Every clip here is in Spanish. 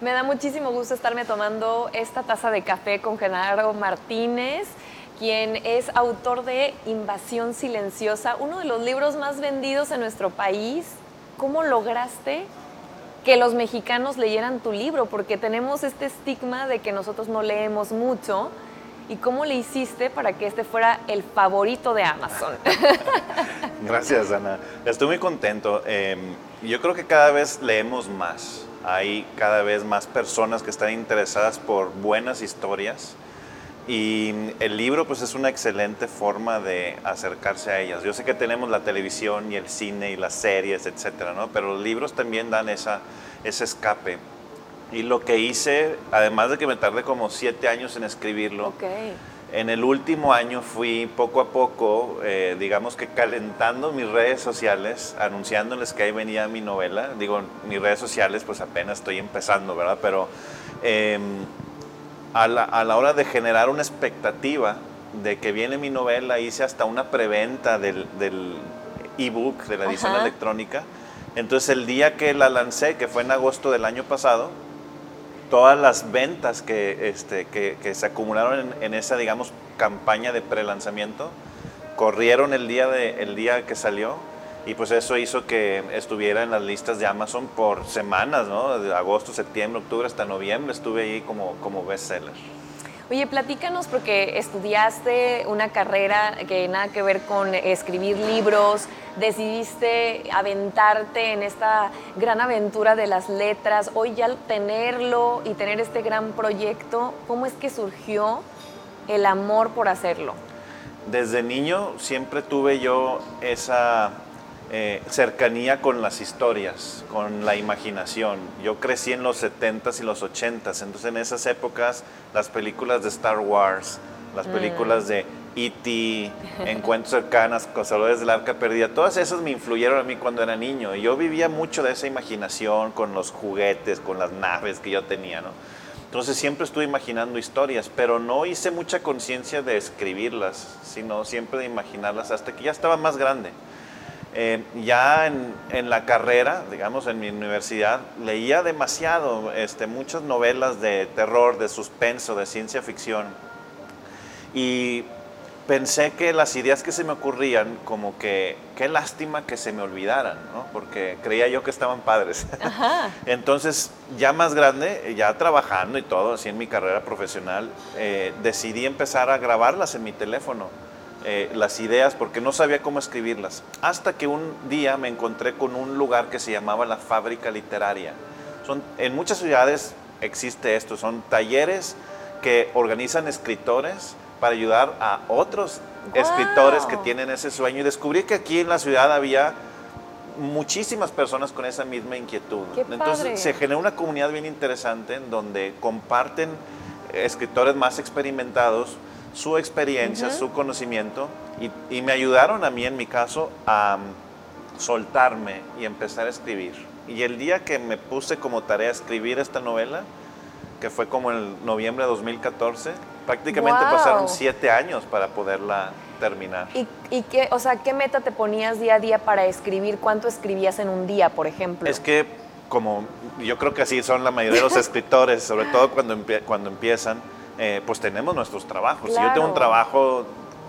Me da muchísimo gusto estarme tomando esta taza de café con Genaro Martínez, quien es autor de Invasión Silenciosa, uno de los libros más vendidos en nuestro país. ¿Cómo lograste que los mexicanos leyeran tu libro? Porque tenemos este estigma de que nosotros no leemos mucho. ¿Y cómo le hiciste para que este fuera el favorito de Amazon? Gracias, Ana. Estoy muy contento. Em, yo creo que cada vez leemos más hay cada vez más personas que están interesadas por buenas historias y el libro pues es una excelente forma de acercarse a ellas. Yo sé que tenemos la televisión y el cine y las series, etcétera, ¿no? Pero los libros también dan esa, ese escape. Y lo que hice, además de que me tardé como siete años en escribirlo, okay. En el último año fui poco a poco, eh, digamos que calentando mis redes sociales, anunciándoles que ahí venía mi novela. Digo, mis redes sociales pues apenas estoy empezando, ¿verdad? Pero em, a, la, hora de generar una expectativa de que viene mi novela, hice hasta una preventa del, del ebook, de la edición electrónica. Entonces el día que la lancé, que fue en agosto del año pasado, todas las ventas que, este, que, se acumularon en, esa, digamos, campaña de pre-lanzamiento, corrieron el día, de, el día que salió y pues eso hizo que estuviera en las listas de Amazon por semanas, ¿no? De agosto, septiembre, octubre hasta noviembre estuve ahí como, como bestseller. Oye, platícanos porque estudiaste una carrera que nada que ver con escribir libros, decidiste aventarte en esta gran aventura de las letras, hoy ya tenerlo y tener este gran proyecto, ¿cómo es que surgió el amor por hacerlo? Desde niño siempre tuve yo esa eh, cercanía con las historias, con la imaginación. Yo crecí en los 70s y los 80s, entonces en esas épocas las películas de Star Wars, las mm. películas de E.T., Encuentros cercanas, Cazadores del Arca Perdida, todas esas me influyeron a mí cuando era niño. Y yo vivía mucho de esa imaginación con los juguetes, con las naves que yo tenía, ¿no? Entonces siempre estuve imaginando historias, pero no hice mucha conciencia de escribirlas, sino siempre de imaginarlas hasta que ya estaba más grande. Eh, ya en, la carrera, digamos, en mi universidad, leía demasiado, este, muchas novelas de terror, de suspenso, de ciencia ficción. Y pensé que las ideas que se me ocurrían, como que qué lástima que se me olvidaran, ¿no? porque creía yo que estaban padres. Entonces, ya más grande, ya trabajando y todo, así en mi carrera profesional, eh, decidí empezar a grabarlas en mi teléfono eh, las ideas porque no sabía cómo escribirlas. Hasta que un día me encontré con un lugar que se llamaba la Fábrica Literaria. Son, en muchas ciudades existe esto, son talleres que organizan escritores para ayudar a otros escritores que tienen ese sueño y descubrí que aquí en la ciudad había muchísimas personas con esa misma inquietud. Entonces se genera una comunidad bien interesante en donde comparten escritores más experimentados su experiencia, su conocimiento y, me ayudaron a mí en mi caso a mm, soltarme y empezar a escribir. Y el día que me puse como tarea escribir esta novela, que fue como en noviembre de 2014, prácticamente pasaron siete años para poderla terminar. ¿Y, y qué, o sea, qué meta te ponías día a día para escribir? ¿Cuánto escribías en un día, por ejemplo? Es que como yo creo que así son la mayoría de los escritores, sobre todo cuando, cuando empiezan, eh, pues tenemos nuestros trabajos. Yo tengo un trabajo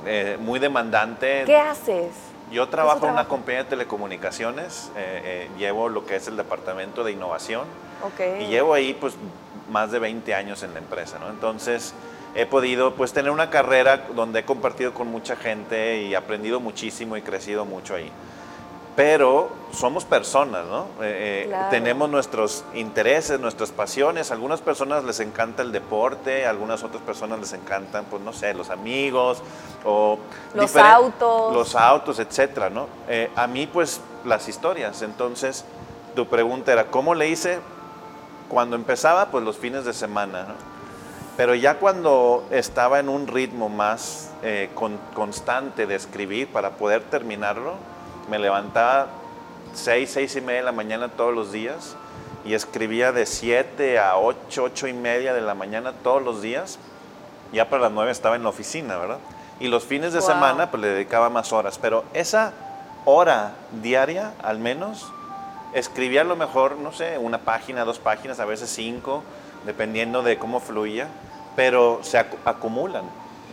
eh, muy demandante. ¿Qué haces? Yo trabajo en una compañía de telecomunicaciones, eh, llevo lo que es el departamento de innovación y llevo ahí pues más de 20 años en la empresa, ¿no? Entonces he podido pues tener una carrera donde he compartido con mucha gente y aprendido muchísimo y crecido mucho ahí pero somos personas, ¿no? Eh, eh, tenemos nuestros intereses, nuestras pasiones. A algunas personas les encanta el deporte, a algunas otras personas les encantan, pues no sé, los amigos o los autos, los autos, etcétera, ¿no? Eh, a mí, pues, las historias. Entonces, tu pregunta era, ¿cómo le hice? Cuando empezaba, pues los fines de semana, ¿no? Pero ya cuando estaba en un ritmo más constante de escribir para poder terminarlo, me levantaba 6, 6 y media de la mañana todos los días y escribía de 7 a 8, 8 y media de la mañana todos los días. Ya para las 9 estaba en la oficina, ¿verdad? Y los fines de semana pues le dedicaba más horas, pero esa hora diaria al menos escribía a lo mejor, no sé, una página, dos páginas, a veces cinco, dependiendo de cómo fluía, pero se acumulan.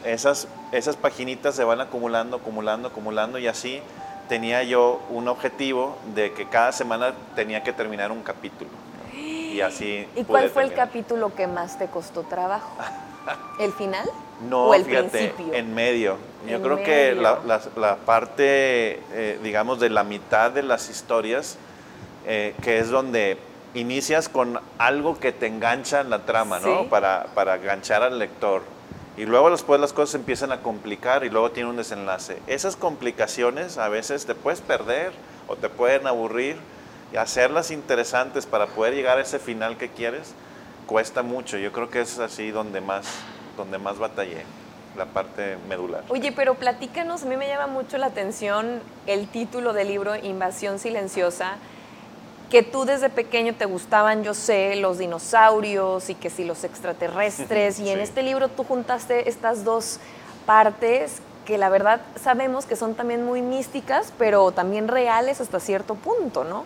Esas, esas paginitas se van acumulando, acumulando, acumulando y así tenía yo un objetivo de que cada semana tenía que terminar un capítulo. Y así. ¿Y cuál fue el capítulo que más te costó trabajo? ¿El final? No, fíjate, en medio. Yo creo que la, parte, eh, digamos, de la mitad de las historias, eh, que es donde inicias con algo que te engancha en la trama, ¿no? Para, para enganchar al lector. Y luego después las cosas empiezan a complicar y luego tiene un desenlace. Esas complicaciones a veces te puedes perder o te pueden aburrir y hacerlas interesantes para poder llegar a ese final que quieres cuesta mucho. Yo creo que es así donde más, donde más batallé, la parte medular. Oye, pero platícanos, a mí me llama mucho la atención el título del libro Invasión Silenciosa que tú desde pequeño te gustaban, yo sé, los dinosaurios y que si los extraterrestres, y en este libro tú juntaste estas dos partes que la verdad sabemos que son también muy místicas, pero también reales hasta cierto punto, ¿no?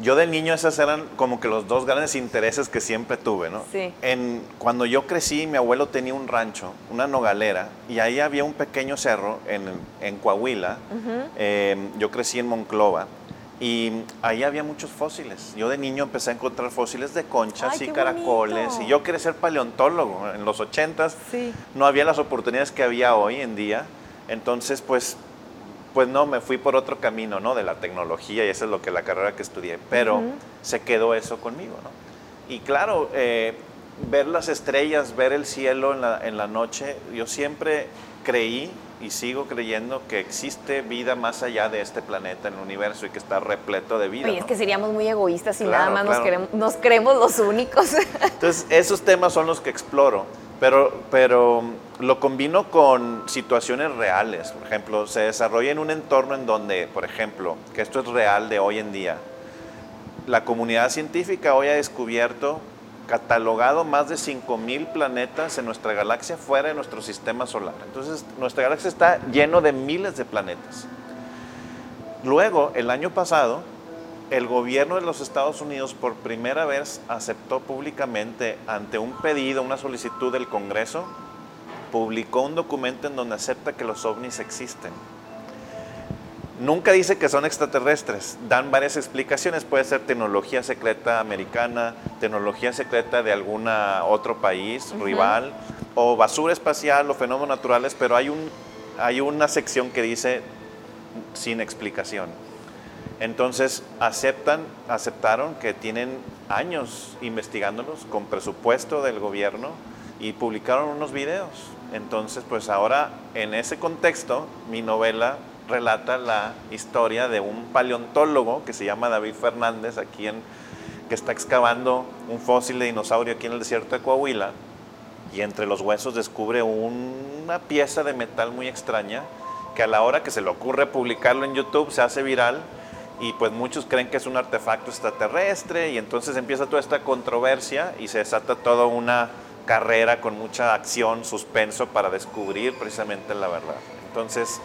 Yo de niño esas eran como que los dos grandes intereses que siempre tuve, ¿no? Sí. En, cuando yo crecí, mi abuelo tenía un rancho, una nogalera, y ahí había un pequeño cerro en, en Coahuila. Eh, yo crecí en Monclova y ahí había muchos fósiles. Yo de niño empecé a encontrar fósiles de conchas y caracoles. Y yo quería ser paleontólogo. En los ochentas no había las oportunidades que había hoy en día. Entonces, pues, pues no, me fui por otro camino, ¿no? De la tecnología y eso es lo que la carrera que estudié. Pero se quedó eso conmigo, ¿no? Y claro, eh, ver las estrellas, ver el cielo en la, en la noche, yo siempre creí y sigo creyendo que existe vida más allá de este planeta en el universo y que está repleto de vida. Oye, es que seríamos muy egoístas y nada más nos, queremos, nos creemos los únicos. Entonces, esos temas son los que exploro, pero, pero lo combino con situaciones reales. Por ejemplo, se desarrolla en un entorno en donde, por ejemplo, que esto es real de hoy en día, la comunidad científica hoy ha descubierto catalogado más de 5.000 planetas en nuestra galaxia fuera de nuestro sistema solar. Entonces, nuestra galaxia está lleno de miles de planetas. Luego, el año pasado, el gobierno de los Estados Unidos por primera vez aceptó públicamente ante un pedido, una solicitud del Congreso, publicó un documento en donde acepta que los ovnis existen. Nunca dice que son extraterrestres, dan varias explicaciones, puede ser tecnología secreta americana, tecnología secreta de algún otro país rival, o basura espacial o fenómenos naturales, pero hay, un, hay una sección que dice sin explicación. Entonces aceptan, aceptaron que tienen años investigándolos con presupuesto del gobierno y publicaron unos videos. Entonces, pues ahora en ese contexto, mi novela relata la historia de un paleontólogo que se llama David Fernández, aquí en, que está excavando un fósil de dinosaurio aquí en el desierto de Coahuila y entre los huesos descubre una pieza de metal muy extraña que a la hora que se le ocurre publicarlo en YouTube se hace viral y pues muchos creen que es un artefacto extraterrestre y entonces empieza toda esta controversia y se desata toda una carrera con mucha acción, suspenso para descubrir precisamente la verdad. Entonces,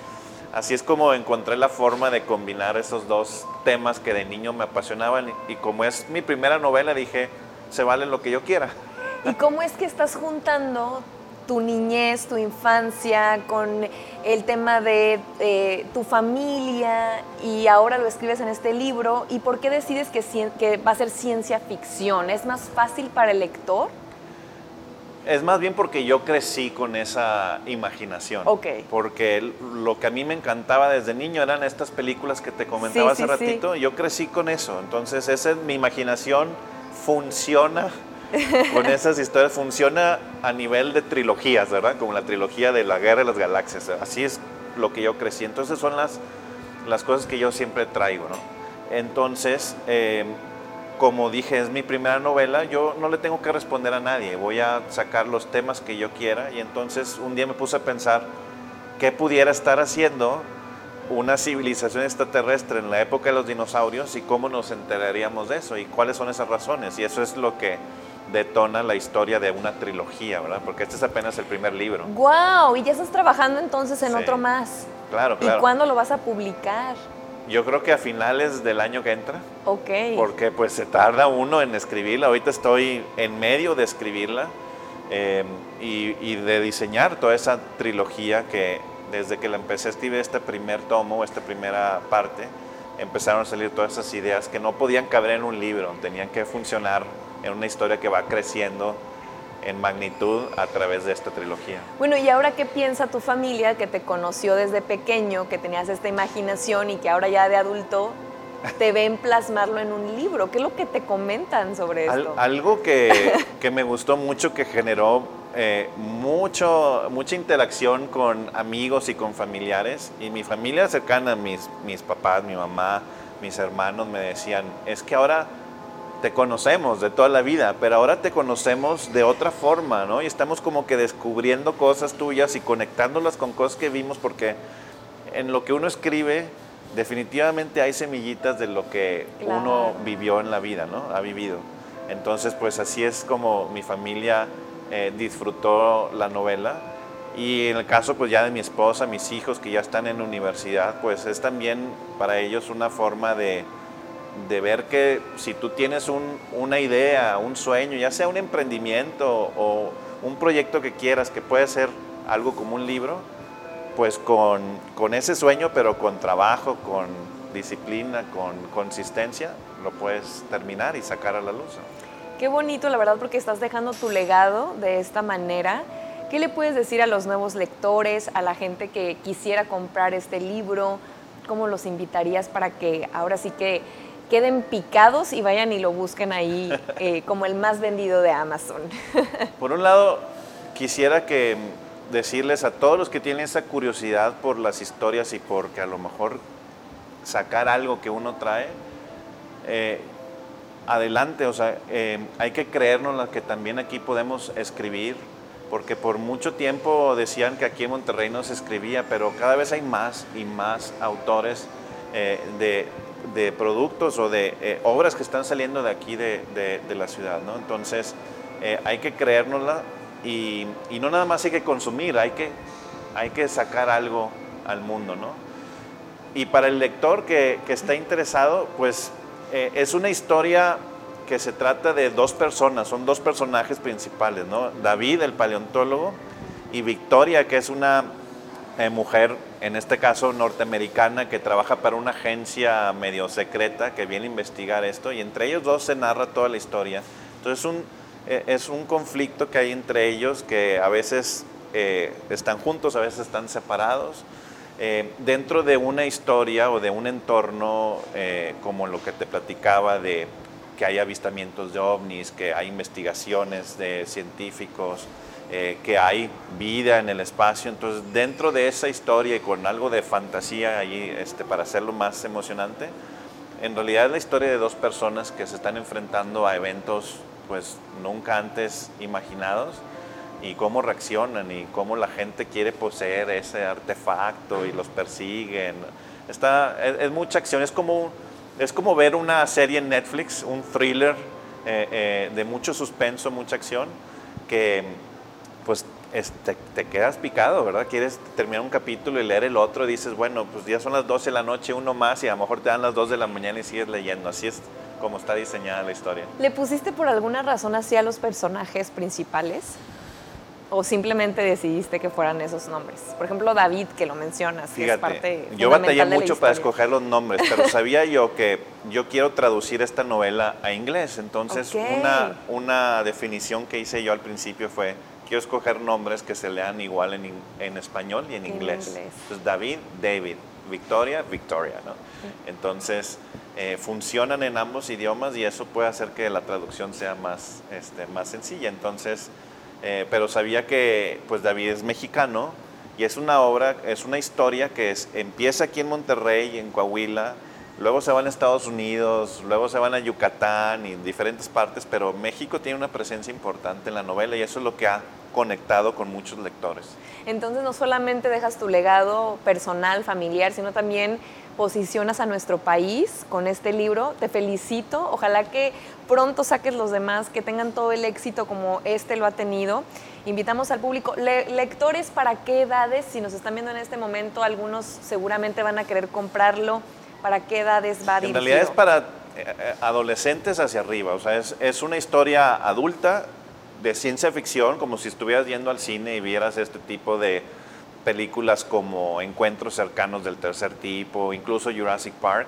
Así es como encontré la forma de combinar esos dos temas que de niño me apasionaban y como es mi primera novela dije, se vale lo que yo quiera. ¿Y cómo es que estás juntando tu niñez, tu infancia, con el tema de eh, tu familia y ahora lo escribes en este libro? ¿Y por qué decides que, que va a ser ciencia ficción? ¿Es más fácil para el lector? Es más bien porque yo crecí con esa imaginación. Ok. Porque lo que a mí me encantaba desde niño eran estas películas que te comentaba hace ratito. Yo crecí con eso. Entonces, esa mi imaginación funciona con esas historias. Funciona a nivel de trilogías, ¿verdad? Como la trilogía de la Guerra de las Galaxias. Así es lo que yo crecí. Entonces, son las, las cosas que yo siempre traigo, ¿no? Entonces, eh, como dije, es mi primera novela, yo no le tengo que responder a nadie, voy a sacar los temas que yo quiera y entonces un día me puse a pensar qué pudiera estar haciendo una civilización extraterrestre en la época de los dinosaurios y cómo nos enteraríamos de eso y cuáles son esas razones. Y eso es lo que detona la historia de una trilogía, ¿verdad? Porque este es apenas el primer libro. ¡Wow! Y ya estás trabajando entonces en otro más. Claro, claro. ¿Y cuándo lo vas a publicar? Yo creo que a finales del año que entra. Ok. Porque pues se tarda uno en escribirla. Ahorita estoy en medio de escribirla eh, y, y, de diseñar toda esa trilogía que desde que la empecé a escribir este primer tomo, esta primera parte, empezaron a salir todas esas ideas que no podían caber en un libro, tenían que funcionar en una historia que va creciendo en magnitud a través de esta trilogía. Bueno, ¿y ahora qué piensa tu familia que te conoció desde pequeño, que tenías esta imaginación y que ahora ya de adulto te ven plasmarlo en un libro? ¿Qué es lo que te comentan sobre esto? algo que, que, me gustó mucho, que generó eh, mucho, mucha interacción con amigos y con familiares, y mi familia cercana, mis, mis papás, mi mamá, mis hermanos me decían, es que ahora te conocemos de toda la vida, pero ahora te conocemos de otra forma, ¿no? Y estamos como que descubriendo cosas tuyas y conectándolas con cosas que vimos, porque en lo que uno escribe, definitivamente hay semillitas de lo que uno vivió en la vida, ¿no? Ha vivido. Entonces, pues así es como mi familia eh, disfrutó la novela. Y en el caso, pues ya de mi esposa, mis hijos que ya están en universidad, pues es también para ellos una forma de, de ver que si tú tienes una idea, un sueño, ya sea un emprendimiento o un proyecto que quieras, que puede ser algo como un libro, pues con, con ese sueño, pero con trabajo, con disciplina, con consistencia, lo puedes terminar y sacar a la luz. Qué bonito, la verdad, porque estás dejando tu legado de esta manera. ¿Qué le puedes decir a los nuevos lectores, a la gente que quisiera comprar este libro? ¿Cómo los invitarías para que ahora sí que queden picados y vayan y lo busquen ahí eh, como el más vendido de Amazon. por un lado, quisiera que decirles a todos los que tienen esa curiosidad por las historias y porque a lo mejor sacar algo que uno trae, eh, adelante, o sea, eh, hay que creernos que también aquí podemos escribir, porque por mucho tiempo decían que aquí en Monterrey no se escribía, pero cada vez hay más y más autores de, de productos o de eh, obras que están saliendo de aquí de, la ciudad, ¿no? Entonces, eh, hay que creérnosla y, no nada más hay que consumir, hay que, hay que sacar algo al mundo, ¿no? Y para el lector que, está interesado, pues eh, es una historia que se trata de dos personas, son dos personajes principales, ¿no? David, el paleontólogo, y Victoria, que es una mujer en este caso norteamericana, que trabaja para una agencia medio secreta que viene a investigar esto, y entre ellos dos se narra toda la historia. Entonces un, eh, es un conflicto que hay entre ellos que a veces eh, están juntos, a veces están separados. Eh, dentro de una historia o de un entorno como lo que te platicaba de que hay avistamientos de ovnis, que hay investigaciones de científicos, eh, que hay vida en el espacio. Entonces, dentro de esa historia y con algo de fantasía ahí este, para hacerlo más emocionante, en realidad es la historia de dos personas que se están enfrentando a eventos pues nunca antes imaginados y cómo reaccionan y cómo la gente quiere poseer ese artefacto y los persiguen. Está, es, mucha acción, es como, es como ver una serie en Netflix, un thriller eh, eh, de mucho suspenso, mucha acción, que pues te, quedas picado, ¿verdad? Quieres terminar un capítulo y leer el otro y dices, bueno, pues ya son las 12 de la noche, uno más y a lo mejor te dan las 2 de la mañana y sigues leyendo. Así es como está diseñada la historia. ¿Le pusiste por alguna razón así a los personajes principales? ¿O simplemente decidiste que fueran esos nombres? Por ejemplo, David, que lo mencionas, que es parte Yo batallé mucho para escoger los nombres, pero sabía yo que yo quiero traducir esta novela a inglés. Entonces, una, una definición que hice yo al principio fue quiero escoger nombres que se lean igual en, en español y en, inglés. Entonces, David, David, Victoria, Victoria, ¿no? Entonces, eh, funcionan en ambos idiomas y eso puede hacer que la traducción sea más, este, más sencilla. Entonces, eh, pero sabía que pues David es mexicano y es una obra, es una historia que es, empieza aquí en Monterrey, en Coahuila, luego se van a Estados Unidos, luego se van a Yucatán y diferentes partes, pero México tiene una presencia importante en la novela y eso es lo que ha conectado con muchos lectores. Entonces no solamente dejas tu legado personal, familiar, sino también posicionas a nuestro país con este libro. Te felicito. Ojalá que pronto saques los demás, que tengan todo el éxito como este lo ha tenido. Invitamos al público. lectores, ¿para qué edades? Si nos están viendo en este momento, algunos seguramente van a querer comprarlo ¿Para qué edades va dirigido? En realidad es para eh, adolescentes hacia arriba, o sea, es, es una historia adulta de ciencia ficción, como si estuvieras yendo al cine y vieras este tipo de películas como Encuentros cercanos del tercer tipo, incluso Jurassic Park,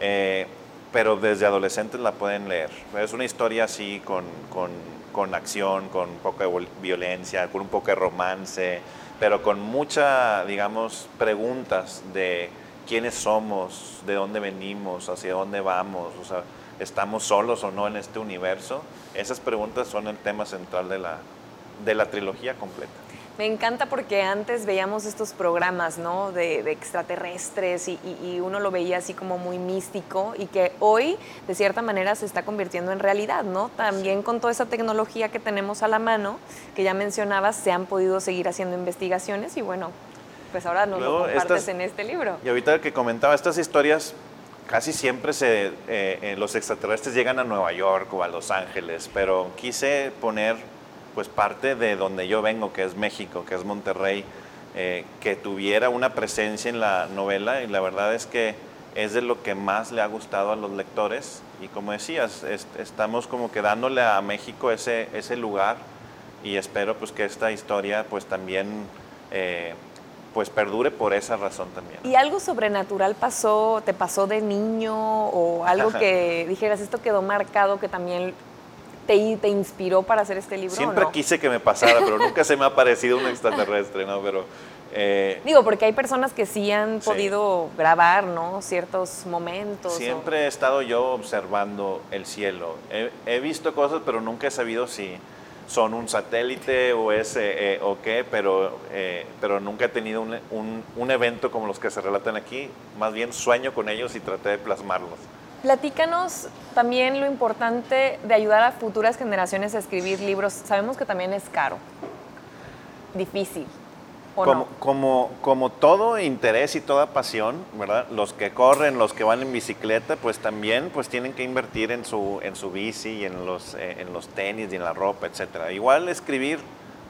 eh, pero desde adolescentes la pueden leer. Es una historia así con, con, con acción, con un poco de violencia, con un poco de romance, pero con mucha, digamos, preguntas de quiénes somos, de dónde venimos, hacia dónde vamos, o sea, estamos solos o no en este universo. Esas preguntas son el tema central de la, de la trilogía completa. Me encanta porque antes veíamos estos programas, ¿no? De, extraterrestres y, uno lo veía así como muy místico y que hoy, de cierta manera, se está convirtiendo en realidad, ¿no? También con toda esa tecnología que tenemos a la mano, que ya mencionabas, se han podido seguir haciendo investigaciones y bueno, pues ahora nos lo compartes en este libro. Y ahorita que comentaba, estas historias casi siempre se, eh, eh, los extraterrestres llegan a Nueva York o a Los Ángeles, pero quise poner pues parte de donde yo vengo, que es México, que es Monterrey, eh, que tuviera una presencia en la novela y la verdad es que es de lo que más le ha gustado a los lectores y como decías, estamos como que dándole a México ese, ese lugar y espero pues que esta historia pues también eh, pues perdure por esa razón también. ¿Y algo sobrenatural pasó, te pasó de niño o algo que dijeras, esto quedó marcado que también te, te inspiró para hacer este libro? Siempre quise que me pasara, pero nunca se me ha parecido un extraterrestre, ¿no? Pero, eh, Digo, porque hay personas que sí han podido grabar, ¿no? Ciertos momentos. Siempre he estado yo observando el cielo. He, visto cosas, pero nunca he sabido si son un satélite o es eh, o qué, pero, eh, pero nunca he tenido un, un, un evento como los que se relatan aquí. Más bien sueño con ellos y traté de plasmarlos. Platícanos también lo importante de ayudar a futuras generaciones a escribir libros. Sabemos que también es caro, difícil. ¿O como, no? como, como todo interés y toda pasión, ¿verdad? Los que corren, los que van en bicicleta, pues también pues tienen que invertir en su, en su bici y en los, eh, en los tenis y en la ropa, etc. Igual escribir,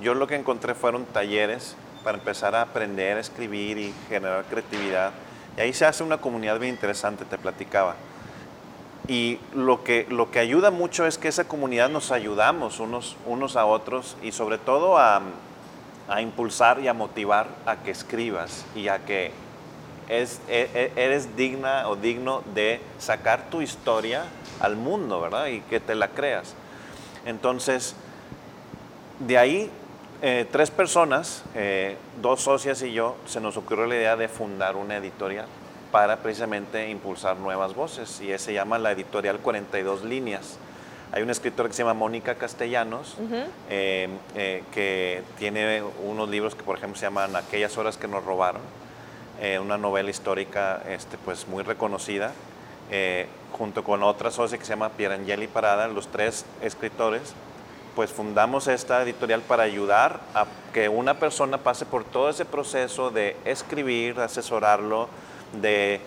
yo lo que encontré fueron talleres para empezar a aprender a escribir y generar creatividad. Y ahí se hace una comunidad bien interesante, te platicaba. Y lo que, lo que ayuda mucho es que esa comunidad nos ayudamos unos, unos a otros y sobre todo a, a impulsar y a motivar a que escribas y a que e, e, eres digna o digno de sacar tu historia al mundo, ¿verdad? Y que te la creas. Entonces, de ahí, eh, tres personas, eh, dos socias y yo, se nos ocurrió la idea de fundar una editorial para precisamente impulsar nuevas voces y se llama la editorial 42 líneas. Hay una escritora que se llama Mónica Castellanos, eh, eh, que tiene unos libros que, por ejemplo, se llaman Aquellas horas que nos robaron, eh, una novela histórica este, pues, muy reconocida, junto con otra socia que se llama Pierangeli Parada, los tres escritores, pues fundamos esta editorial para ayudar a que una persona pase por todo ese proceso de escribir, asesorarlo, de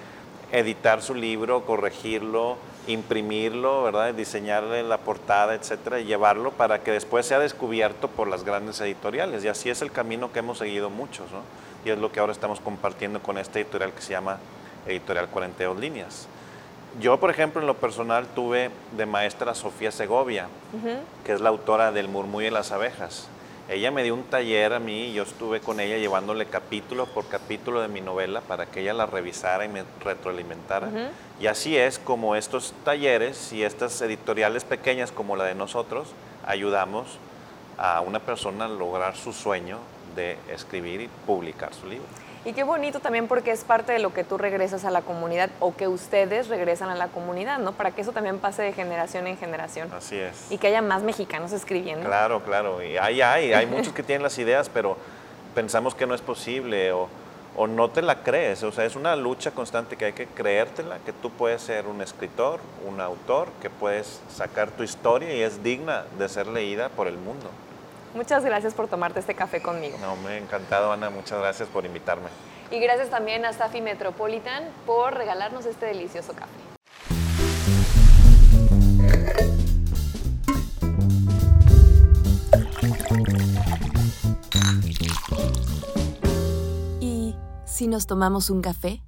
editar su libro, corregirlo, imprimirlo, ¿verdad? diseñarle la portada, etcétera, y llevarlo para que después sea descubierto por las grandes editoriales. Y así es el camino que hemos seguido muchos, ¿no? Y es lo que ahora estamos compartiendo con esta editorial que se llama Editorial 42 Líneas. Yo, por ejemplo, en lo personal tuve de maestra Sofía Segovia, que es la autora del Murmullo y las abejas. Ella me dio un taller a mí y yo estuve con ella llevándole capítulo por capítulo de mi novela para que ella la revisara y me retroalimentara. Y así es como estos talleres y estas editoriales pequeñas como la de nosotros ayudamos a una persona a lograr su sueño de escribir y publicar su libro. Y qué bonito también porque es parte de lo que tú regresas a la comunidad o que ustedes regresan a la comunidad, ¿no? Para que eso también pase de generación en generación. Así es. Y que haya más mexicanos escribiendo. Claro, claro. Y hay, hay, hay muchos que tienen las ideas, pero pensamos que no es posible o, o no te la crees. O sea, es una lucha constante que hay que creértela, que tú puedes ser un escritor, un autor, que puedes sacar tu historia y es digna de ser leída por el mundo. Muchas gracias por tomarte este café conmigo. No, me ha encantado, Ana. Muchas gracias por invitarme. Y gracias también a Safi Metropolitan por regalarnos este delicioso café. ¿Y si nos tomamos un café?